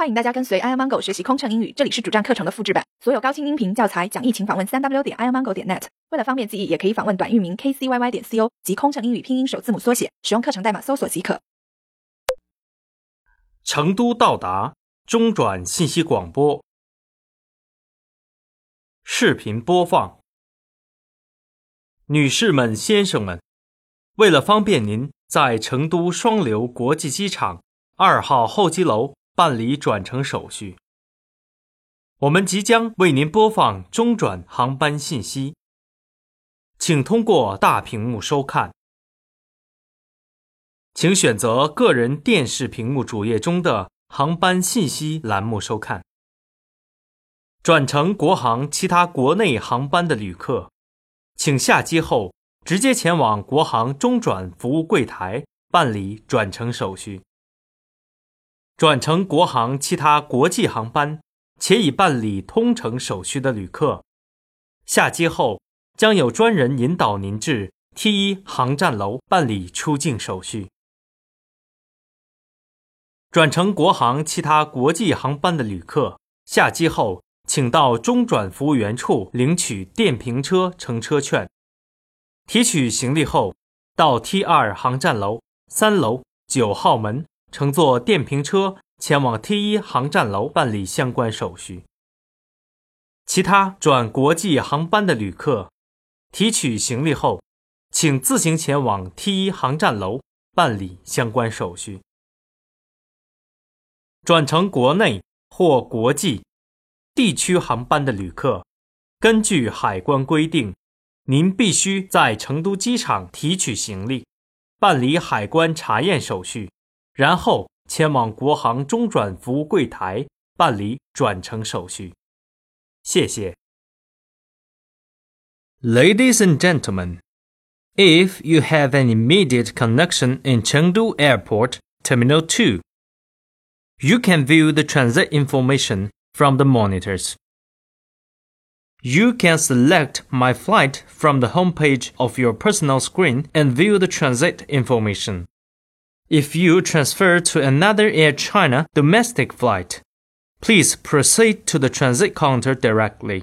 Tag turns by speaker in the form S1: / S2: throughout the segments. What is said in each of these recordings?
S1: 欢迎大家跟随 i amango 学习空乘英语，这里是主站课程的复制版，所有高清音频教材讲义，请访问三 w 点 i amango 点 net。为了方便记忆，也可以访问短域名 kcyy 点 co 及空乘英语拼音首字母缩写，使用课程代码搜索即可。
S2: 成都到达，中转信息广播，视频播放。女士们、先生们，为了方便您在成都双流国际机场二号候机楼。办理转乘手续。我们即将为您播放中转航班信息，请通过大屏幕收看。请选择个人电视屏幕主页中的航班信息栏目收看。转乘国航其他国内航班的旅客，请下机后直接前往国航中转服务柜台办理转乘手续。转乘国航其他国际航班且已办理通程手续的旅客，下机后将有专人引导您至 T 一航站楼办理出境手续。转乘国航其他国际航班的旅客，下机后请到中转服务员处领取电瓶车乘车券，提取行李后到 T 二航站楼三楼九号门。乘坐电瓶车前往 T 一航站楼办理相关手续。其他转国际航班的旅客，提取行李后，请自行前往 T 一航站楼办理相关手续。转乘国内或国际、地区航班的旅客，根据海关规定，您必须在成都机场提取行李，办理海关查验手续。然后前往国航中转服务柜台办理转乘手续。谢谢。
S3: Ladies and gentlemen, if you have an immediate connection in Chengdu Airport Terminal 2, you can view the transit information from the monitors. You can select My Flight from the homepage of your personal screen and view the transit information. If you transfer to another Air China domestic flight, please proceed to the transit counter directly.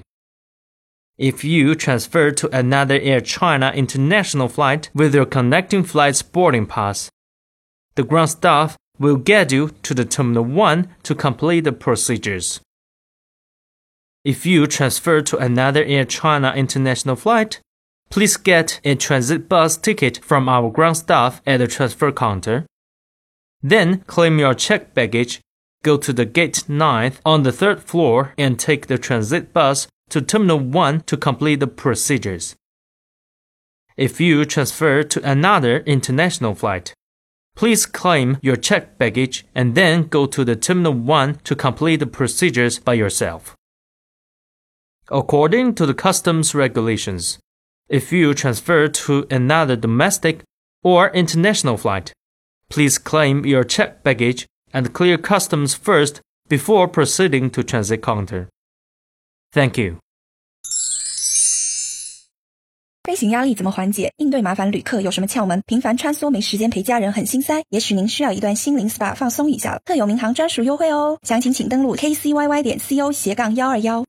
S3: If you transfer to another Air China international flight with your connecting flight's boarding pass, the ground staff will guide you to the Terminal 1 to complete the procedures. If you transfer to another Air China international flight, please get a transit bus ticket from our ground staff at the transfer counter then claim your checked baggage, go to the gate 9 on the third floor and take the transit bus to Terminal 1 to complete the procedures. If you transfer to another international flight, please claim your checked baggage and then go to the Terminal 1 to complete the procedures by yourself. According to the customs regulations, if you transfer to another domestic or international flight, Please claim your checked baggage and clear customs first before proceeding to transit counter. Thank you.
S1: 飞行压力怎么缓解？应对麻烦旅客有什么窍门？频繁穿梭没时间陪家人很心塞，也许您需要一段心灵 SPA 放松一下了。特有民航专属优惠哦，详情请登录 kcyy 点 co 斜杠幺二幺。